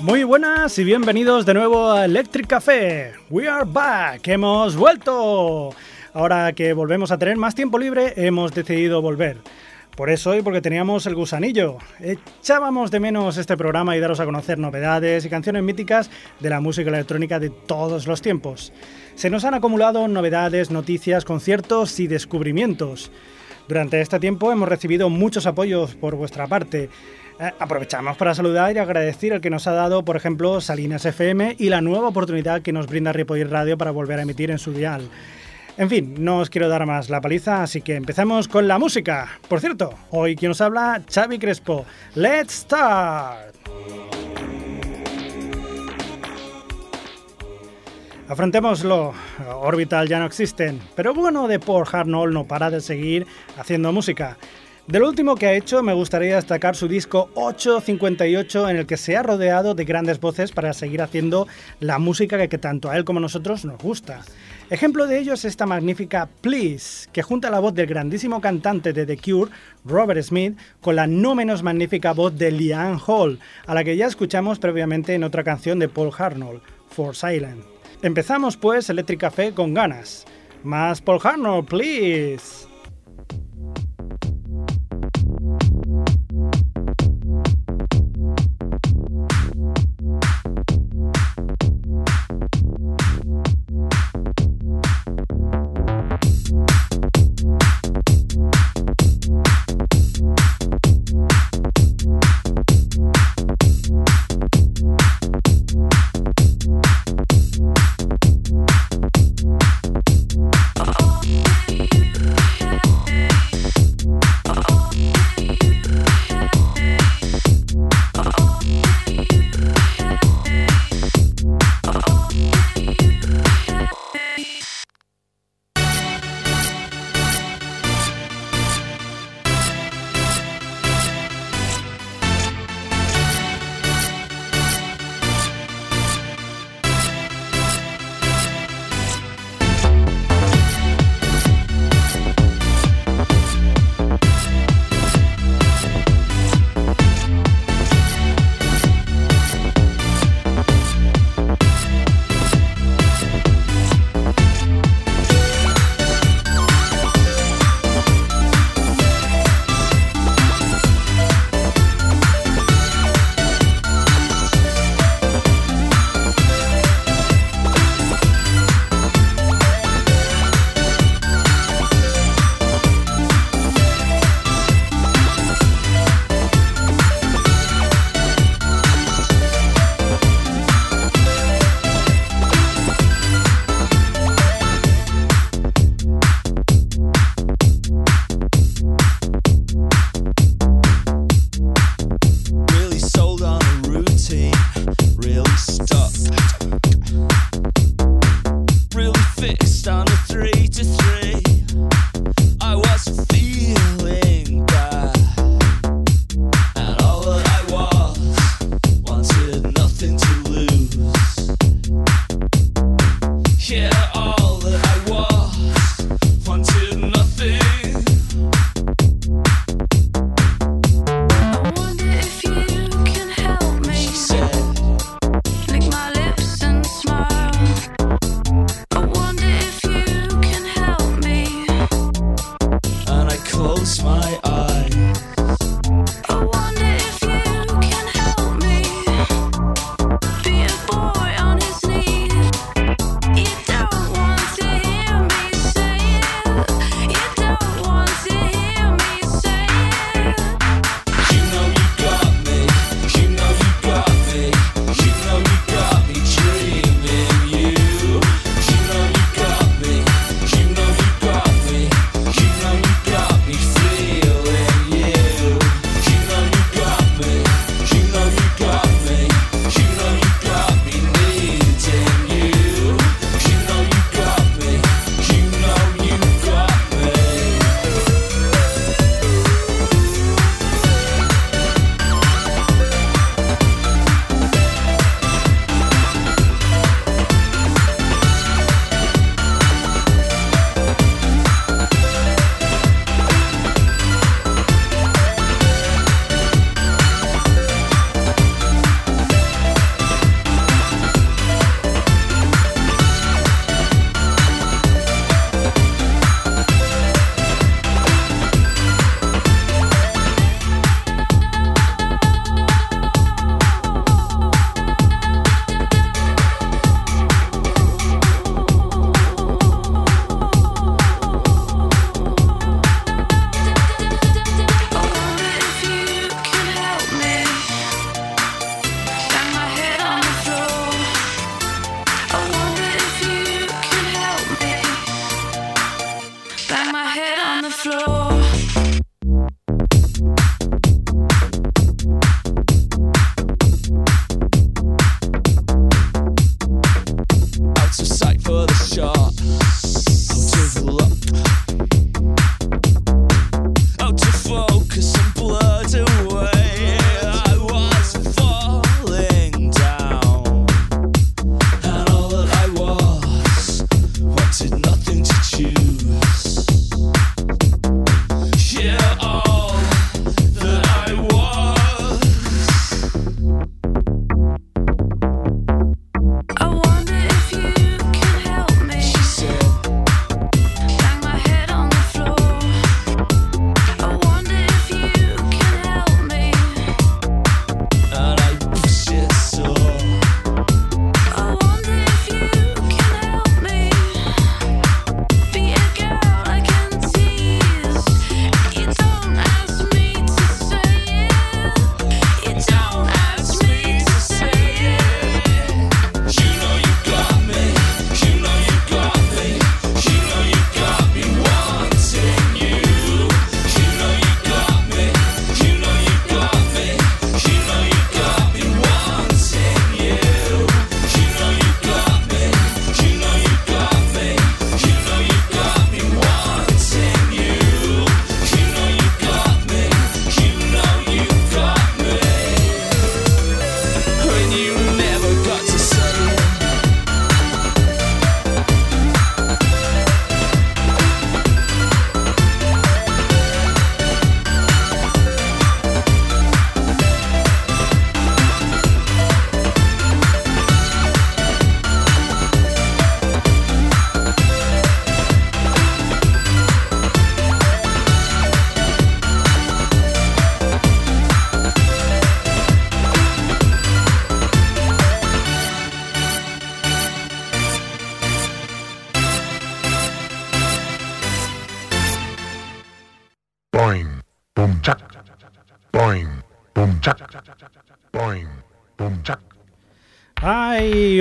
Muy buenas y bienvenidos de nuevo a Electric Café. We are back, hemos vuelto. Ahora que volvemos a tener más tiempo libre, hemos decidido volver. Por eso y porque teníamos el gusanillo. Echábamos de menos este programa y daros a conocer novedades y canciones míticas de la música electrónica de todos los tiempos. Se nos han acumulado novedades, noticias, conciertos y descubrimientos. Durante este tiempo hemos recibido muchos apoyos por vuestra parte. Eh, aprovechamos para saludar y agradecer el que nos ha dado, por ejemplo, Salinas FM y la nueva oportunidad que nos brinda Ripoll Radio para volver a emitir en su dial. En fin, no os quiero dar más la paliza, así que empezamos con la música. Por cierto, hoy quien nos habla, Xavi Crespo. ¡Let's start! Afrontémoslo, Orbital ya no existen, pero bueno de Paul Harnold no para de seguir haciendo música. Del último que ha hecho me gustaría destacar su disco 858 en el que se ha rodeado de grandes voces para seguir haciendo la música que, tanto a él como a nosotros nos gusta. Ejemplo de ello es esta magnífica Please, que junta la voz del grandísimo cantante de The Cure, Robert Smith, con la no menos magnífica voz de Liane Hall, a la que ya escuchamos previamente en otra canción de Paul Harnold, For Silent. Empezamos pues Electric Café con ganas. Más Paul Harnold, please.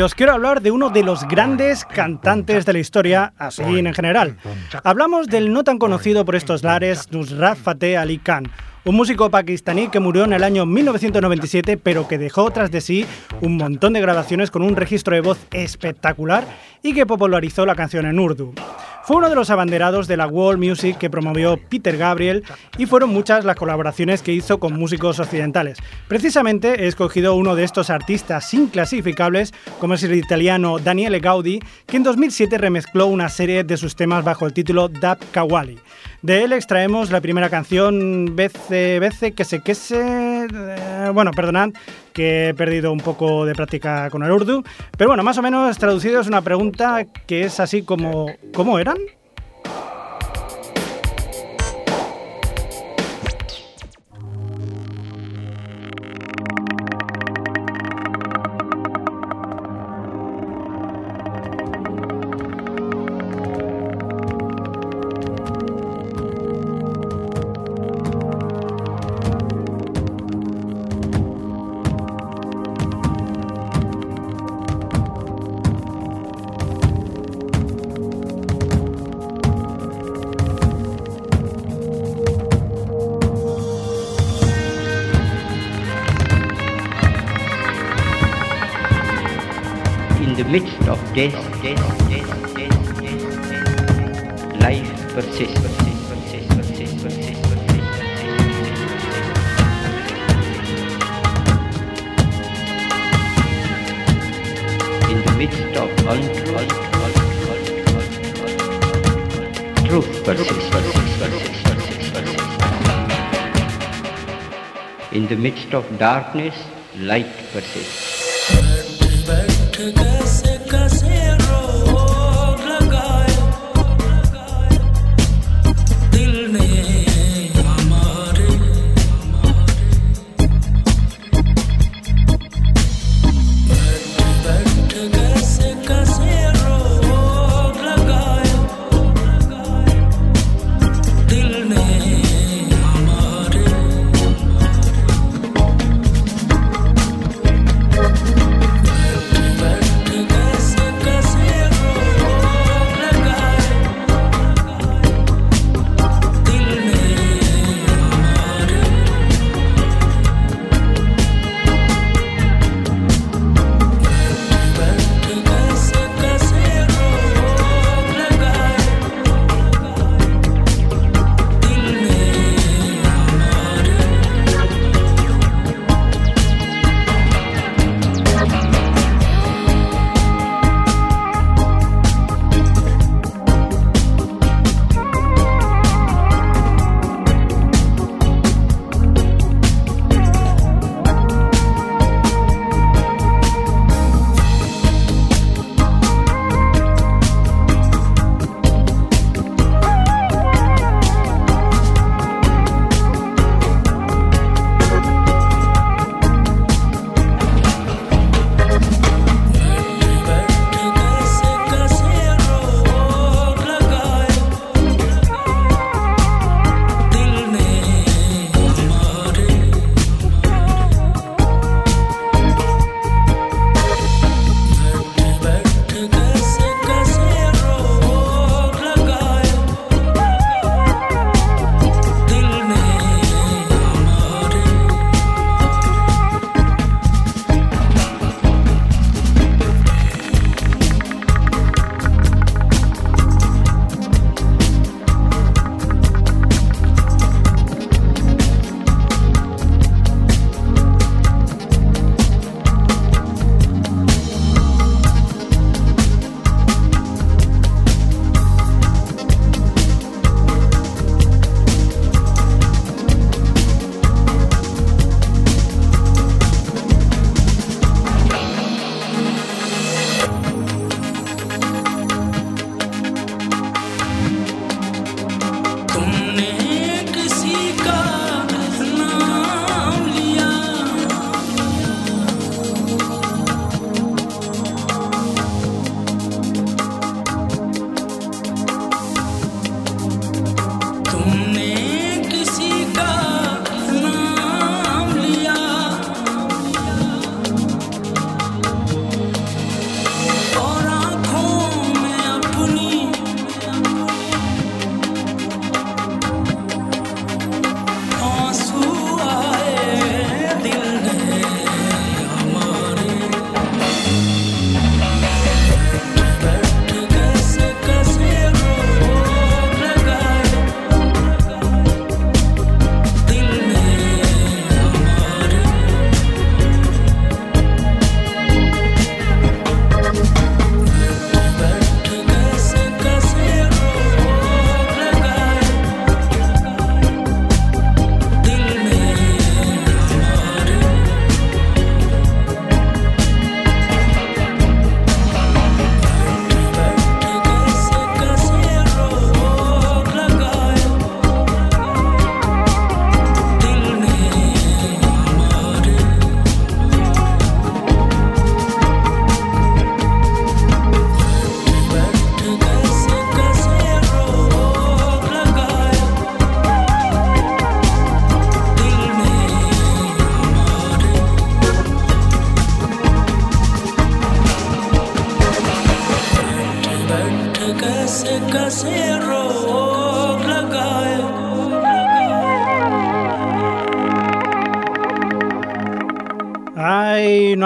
Ay, os quiero hablar de uno de los grandes cantantes de la historia, así en general. Hablamos del no tan conocido por estos lares Nusrat Fateh Ali Khan, un músico pakistaní que murió en el año 1997, pero que dejó tras de sí un montón de grabaciones con un registro de voz espectacular y que popularizó la canción en urdu. Fue uno de los abanderados de la world music que promovió Peter Gabriel y fueron muchas las colaboraciones que hizo con músicos occidentales. Precisamente he escogido uno de estos artistas inclasificables, como es el italiano Daniele Gaudi, que en 2007 remezcló una serie de sus temas bajo el título Dab Kawali. De él extraemos la primera canción, Bece, Bece, que se que se... Eh, bueno, perdonad, que he perdido un poco de práctica con el urdu, pero bueno, más o menos traducido es una pregunta que es así como, ¿cómo eran? Of death, death, death, death, death, life persists, persists, persists, persists, persists. In the midst of untruth, truth persists. In the midst of darkness, light persists.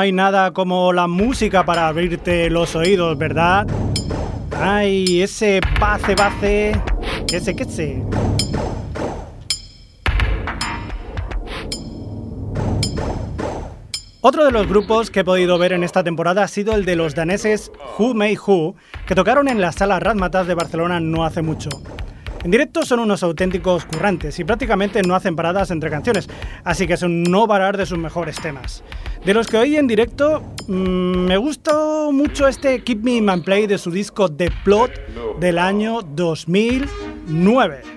Hay nada como la música para abrirte los oídos, ¿verdad? Ay, ese base base, que que se. Otro de los grupos que he podido ver en esta temporada ha sido el de los daneses Who May Who, que tocaron en la sala Razmatas de Barcelona no hace mucho. En directo son unos auténticos currantes y prácticamente no hacen paradas entre canciones, así que es un no parar de sus mejores temas. De los que oí en directo, mmm, me gustó mucho este Keep Me in My Play de su disco The Plot del año 2009.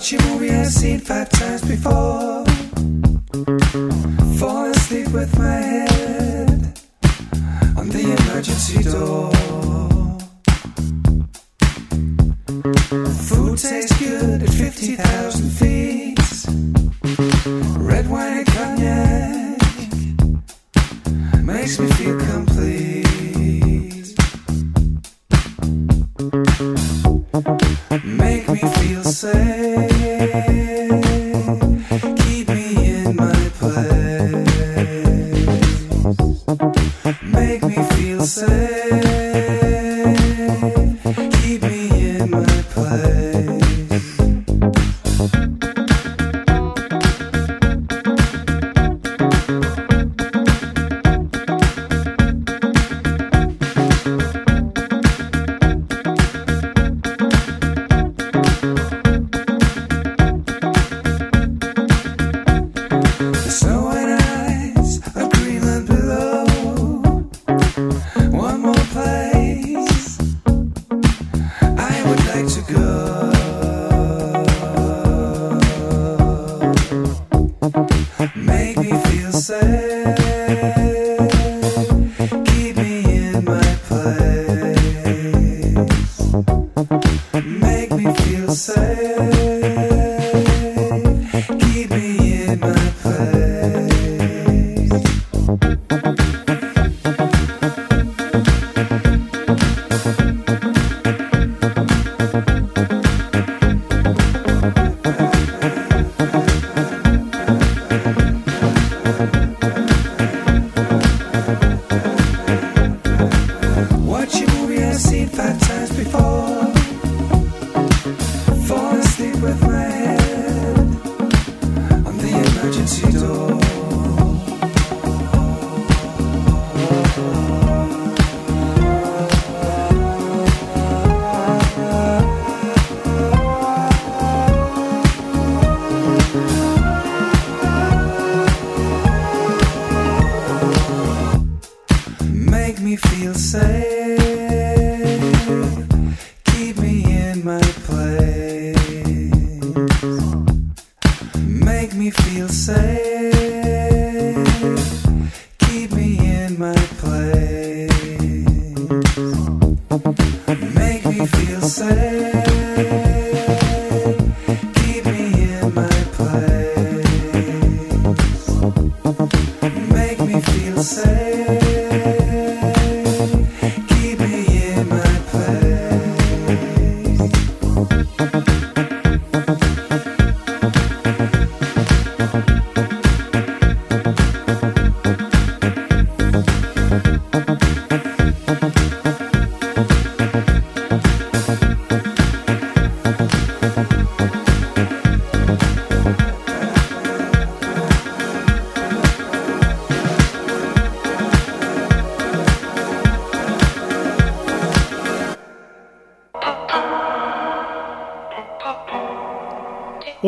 Watch a movie I've seen five times before. Fall asleep with my head on the emergency door. Food tastes good at 50,000 feet. Red wine and cognac makes me feel complete.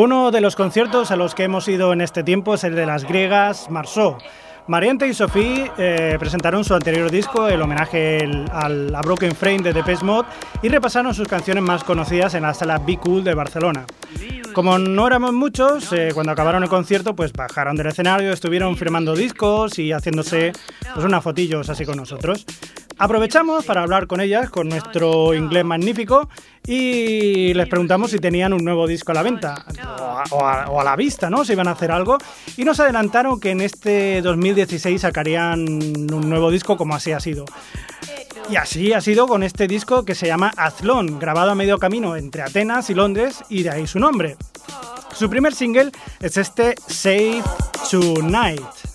Uno de los conciertos a los que hemos ido en este tiempo es el de las griegas Marceau. Mariente y Sophie eh, presentaron su anterior disco, el homenaje a Broken Frame de Depeche Mode, y repasaron sus canciones más conocidas en la sala Be Cool de Barcelona. Como no éramos muchos, eh, cuando acabaron el concierto, pues bajaron del escenario, estuvieron firmando discos y haciéndose pues, unas fotillos así con nosotros. Aprovechamos para hablar con ellas, con nuestro inglés magnífico, y les preguntamos si tenían un nuevo disco a la venta o a, o a la vista, ¿no? Si iban a hacer algo. Y nos adelantaron que en este 2016 sacarían un nuevo disco como así ha sido. Y así ha sido con este disco que se llama Azlón, grabado a medio camino entre Atenas y Londres, y de ahí su nombre. Su primer single es este Save Tonight.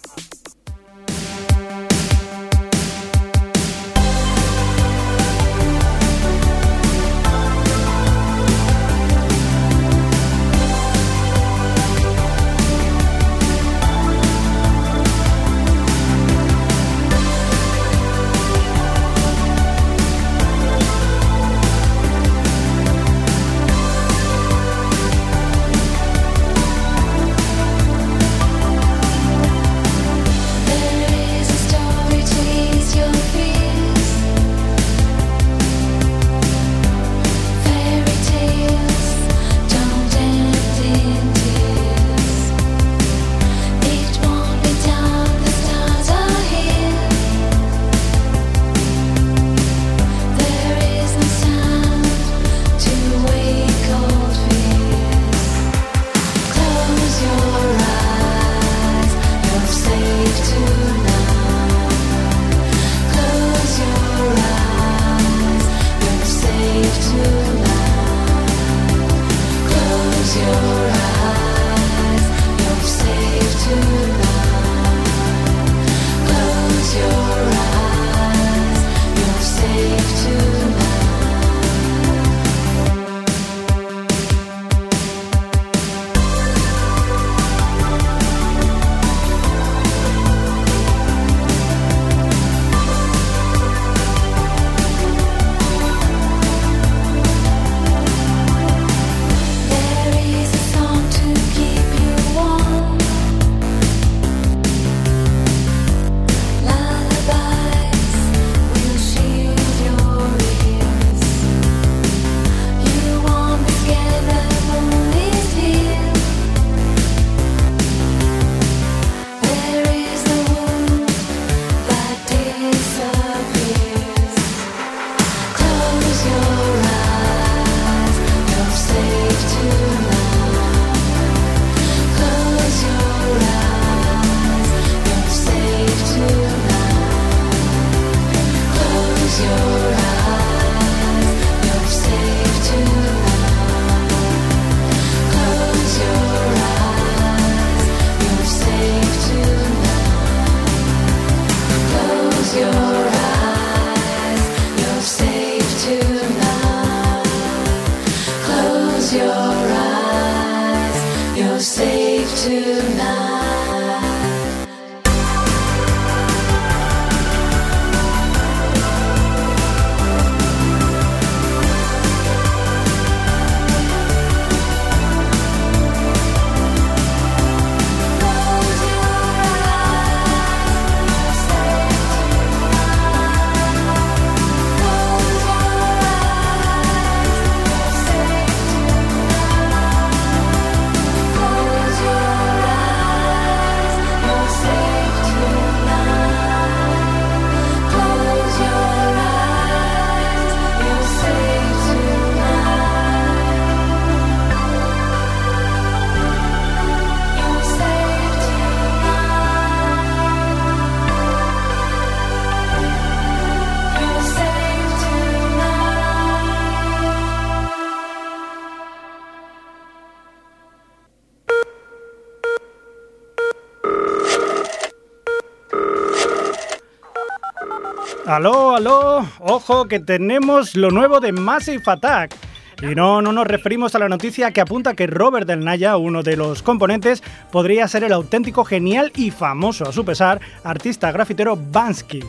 Aló, aló, ojo que tenemos lo nuevo de Massive Attack. Y no, no nos referimos a la noticia que apunta que Robert Del Naya, uno de los componentes, podría ser el auténtico, genial y famoso, a su pesar, artista grafitero Bansky.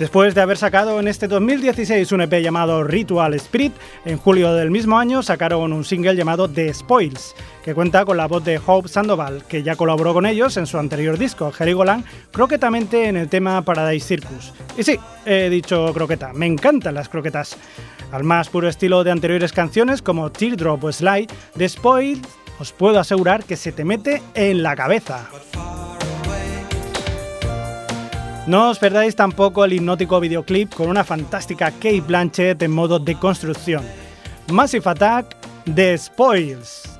Después de haber sacado en este 2016 un EP llamado Ritual Spirit, en julio del mismo año sacaron un single llamado The Spoils, que cuenta con la voz de Hope Sandoval, que ya colaboró con ellos en su anterior disco, Heligoland, croquetamente en el tema Paradise Circus. Y sí, he dicho croqueta, me encantan las croquetas. Al más puro estilo de anteriores canciones como Teardrop o Slide, The Spoils os puedo asegurar que se te mete en la cabeza. No os perdáis tampoco el hipnótico videoclip con una fantástica Kate Blanchett en modo de construcción. Massive Attack de Spoils.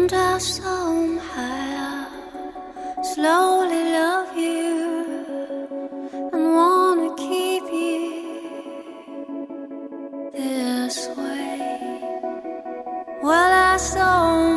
wander some somehow slowly love you and wanna keep you this way. Well, I saw.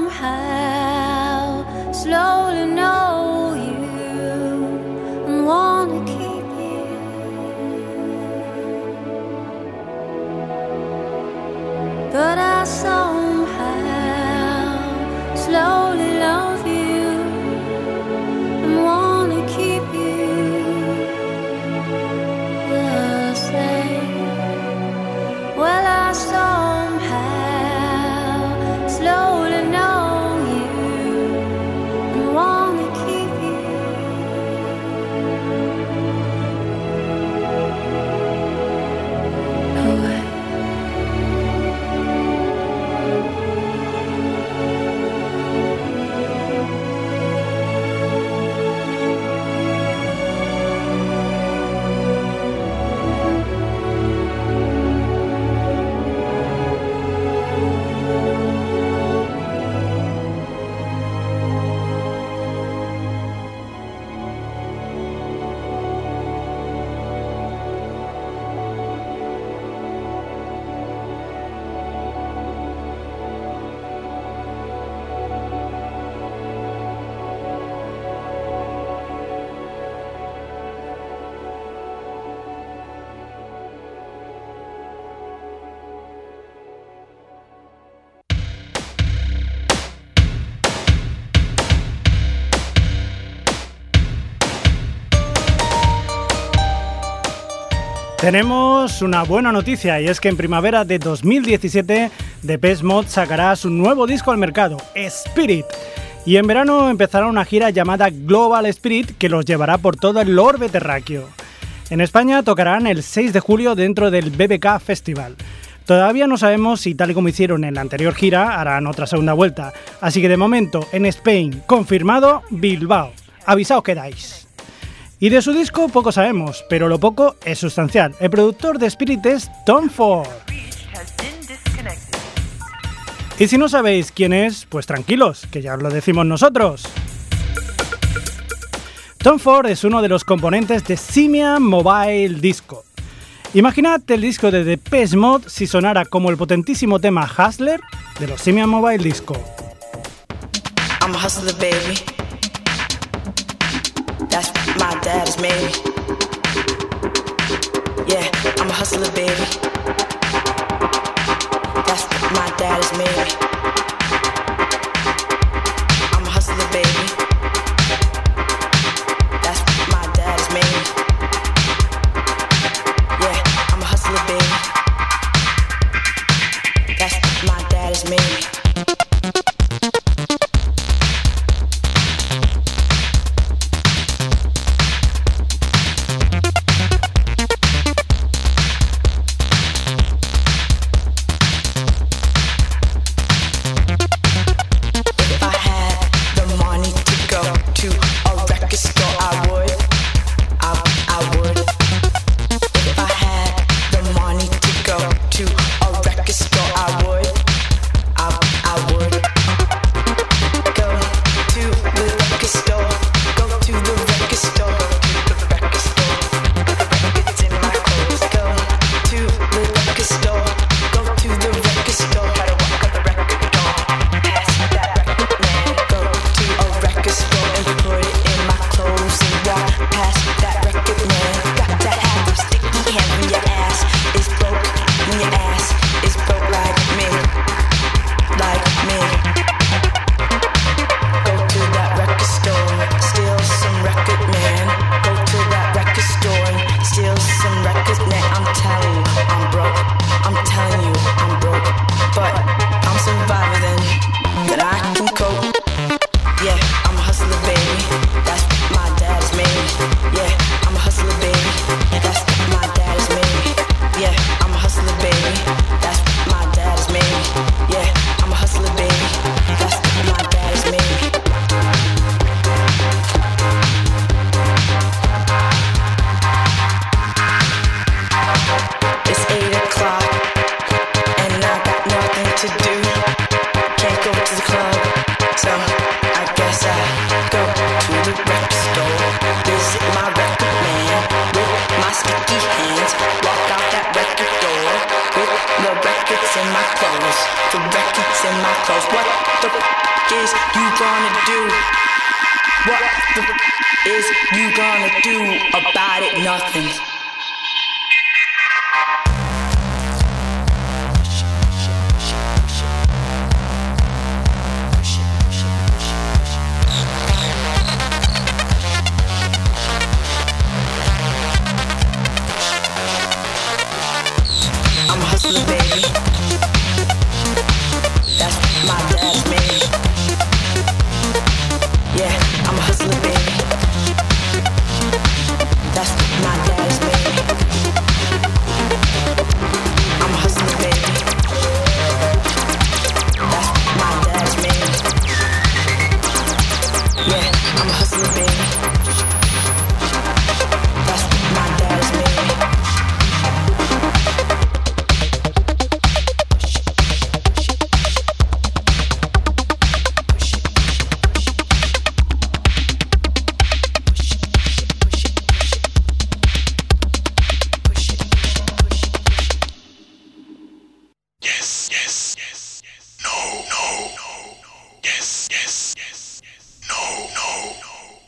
Tenemos una buena noticia y es que en primavera de 2017 Depeche Mode sacará su nuevo disco al mercado, Spirit. Y en verano empezará una gira llamada Global Spirit que los llevará por todo el orbe terráqueo. En España tocarán el 6 de julio dentro del BBK Festival. Todavía no sabemos si tal y como hicieron en la anterior gira harán otra segunda vuelta, así que de momento en Spain confirmado Bilbao. Avisaos quedáis. Y de su disco poco sabemos, pero lo poco es sustancial. El productor de Spirit es Tom Ford. Y si no sabéis quién es, pues tranquilos, que ya os lo decimos nosotros. Tom Ford es uno de los componentes de Simian Mobile Disco. Imaginad el disco de Depeche Mode si sonara como el potentísimo tema Hustler de los Simian Mobile Disco. dad is me Yeah, I'm a hustler, baby. That's what my dad is me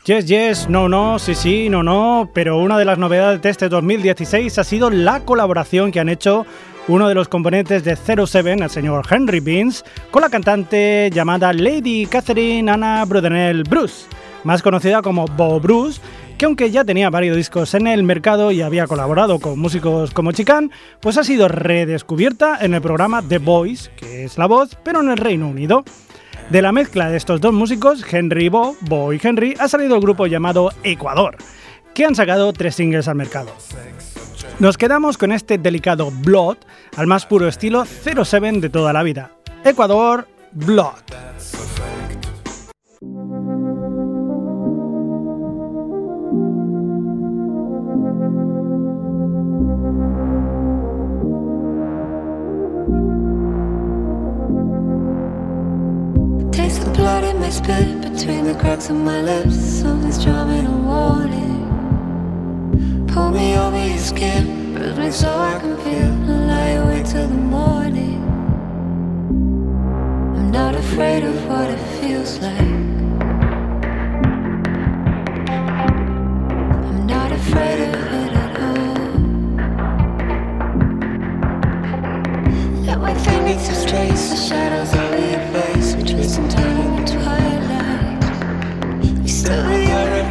Yes, yes, no, no, sí, sí, no, no, pero una de las novedades de este 2016 ha sido la colaboración que han hecho uno de los componentes de 07, el señor Henry Beans, con la cantante llamada Lady Catherine Anna Brudenell Bruce, más conocida como Bo Bruce, que aunque ya tenía varios discos en el mercado y había colaborado con músicos como Chicán, pues ha sido redescubierta en el programa The Voice, que es la voz, pero en el Reino Unido. De la mezcla de estos dos músicos, Henry Bo, Bo y Henry, ha salido el grupo llamado Ecuador, que han sacado tres singles al mercado. Nos quedamos con este delicado Blood, al más puro estilo 07 de toda la vida. Ecuador, Blood. The blood in my spit between the cracks of my lips. Something's drumming a warning. Pull me over your skin, bruise me so I can feel. And lie awake till the morning. I'm not afraid of what it feels like. I'm not afraid of it at all. Let my fingertips trace the shadows of your face. We twist and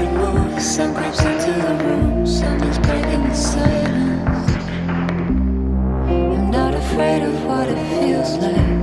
every. Sun creeps into the room. Something's breaking the silence. I'm not afraid of what it feels like.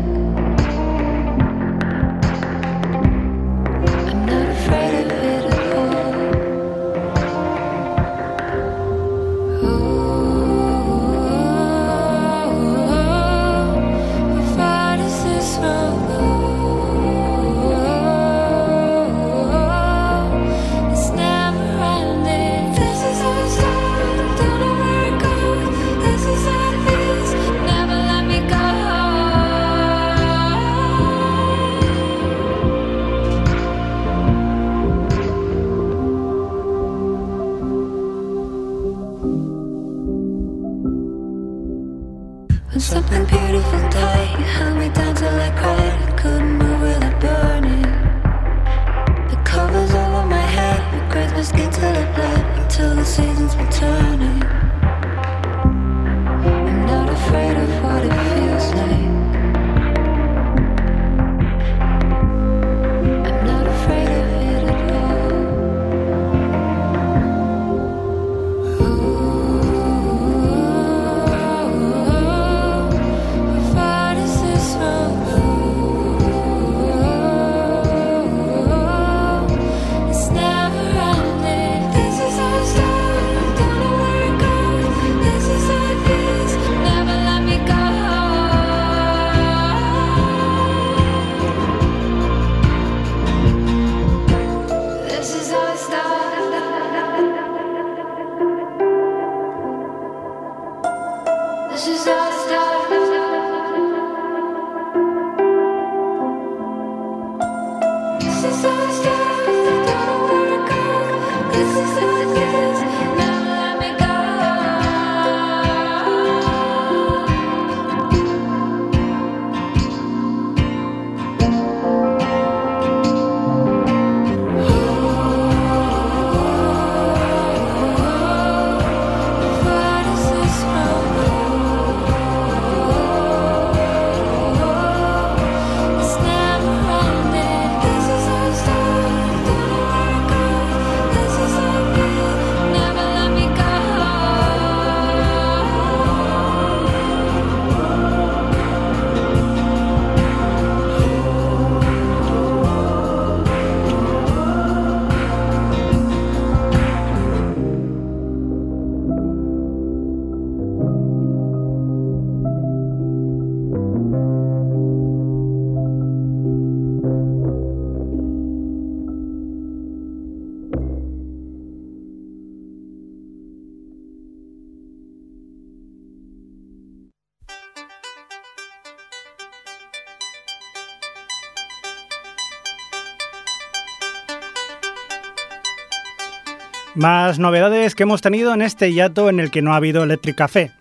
Más novedades que hemos tenido en este hiato en el que no ha habido Electric Café.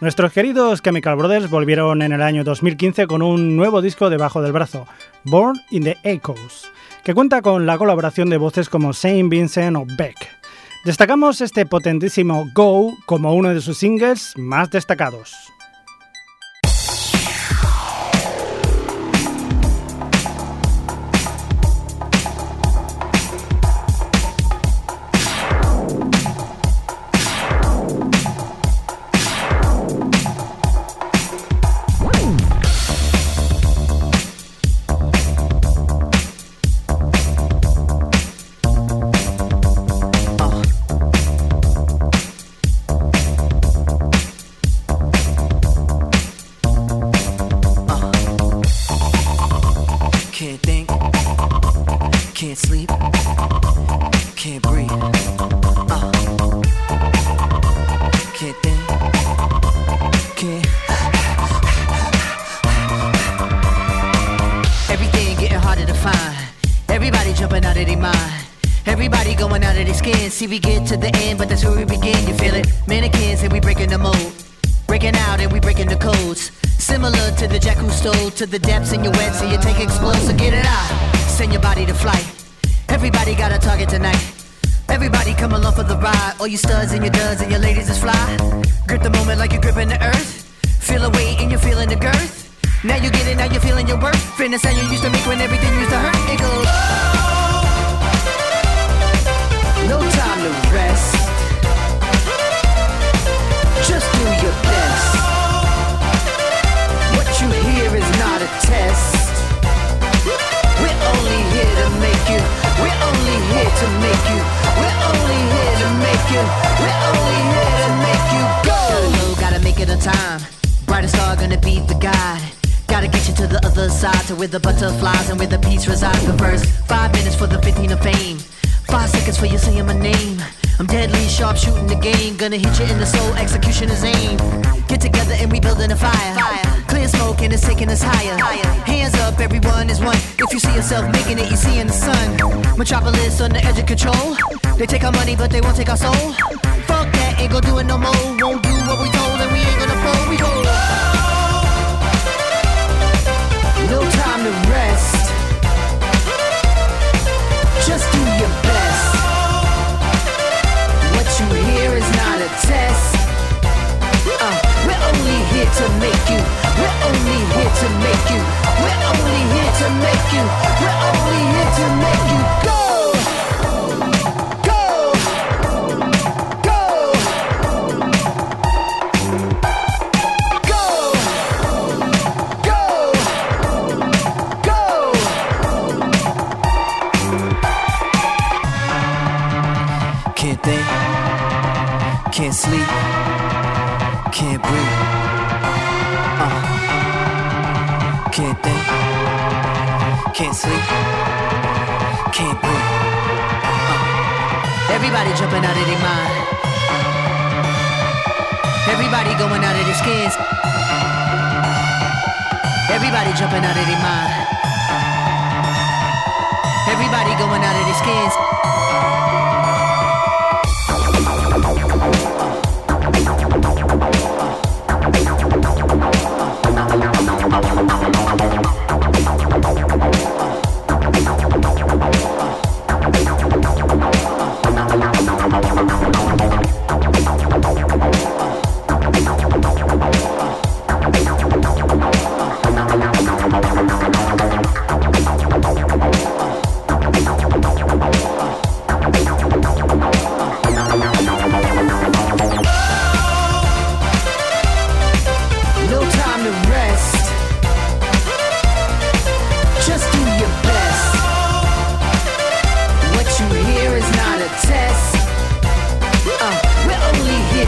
Nuestros queridos Chemical Brothers volvieron en el año 2015 con un nuevo disco debajo del brazo, Born in the Echoes, que cuenta con la colaboración de voces como Saint Vincent o Beck. Destacamos este potentísimo Go como uno de sus singles más destacados. Similar to the jack who stole to the depths in your wet, so you take explode, so get it out. Send your body to flight. Everybody got a target tonight. Everybody come along for the ride. All you studs and your duds and your ladies is fly. Grip the moment like you're gripping the earth. Feel a weight and you're feeling the girth. Now you get it, now you're feeling your worth. Fitness how you used to make when everything used to hurt. It goes. No time to rest. Just do your best. A test. We're only here to make you. We're only here to make you. We're only here to make you. We're only here to make you go. Gotta gotta make it on time. Brightest star gonna be the guide. Gotta get you to the other side, to where the butterflies and where the peace resides. But first, five minutes for the 15 of fame. Five seconds for you saying my name. I'm deadly sharp shooting the game. Gonna hit you in the soul, execution is aim. Get together and we building a fire. Clear smoke and it's taking us higher. Hands up, everyone is one. If you see yourself making it, you see in the sun. Metropolis on the edge of control. They take our money, but they won't take our soul. Fuck that, ain't gonna do it no more. Won't do what we told, and we ain't gonna fold. We go. No time to rest. Test. Uh, we're only here to make you. We're only here to make you. We're only here to make you. We're only here to make you jumping out of their mind. Everybody going out of their skins. Everybody jumping out of their mind. Everybody going out of their skins.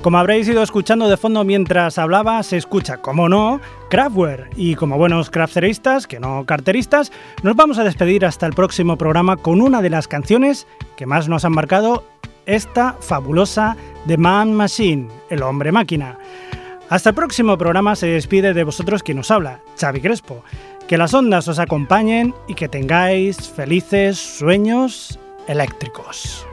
Como habréis ido escuchando de fondo mientras hablaba, se escucha, como no, Craftware. Y como buenos crafteristas, que no carteristas, nos vamos a despedir hasta el próximo programa con una de las canciones que más nos han marcado esta fabulosa The Man Machine, el hombre máquina. Hasta el próximo programa se despide de vosotros quien os habla, Xavi Crespo. Que las ondas os acompañen y que tengáis felices sueños eléctricos.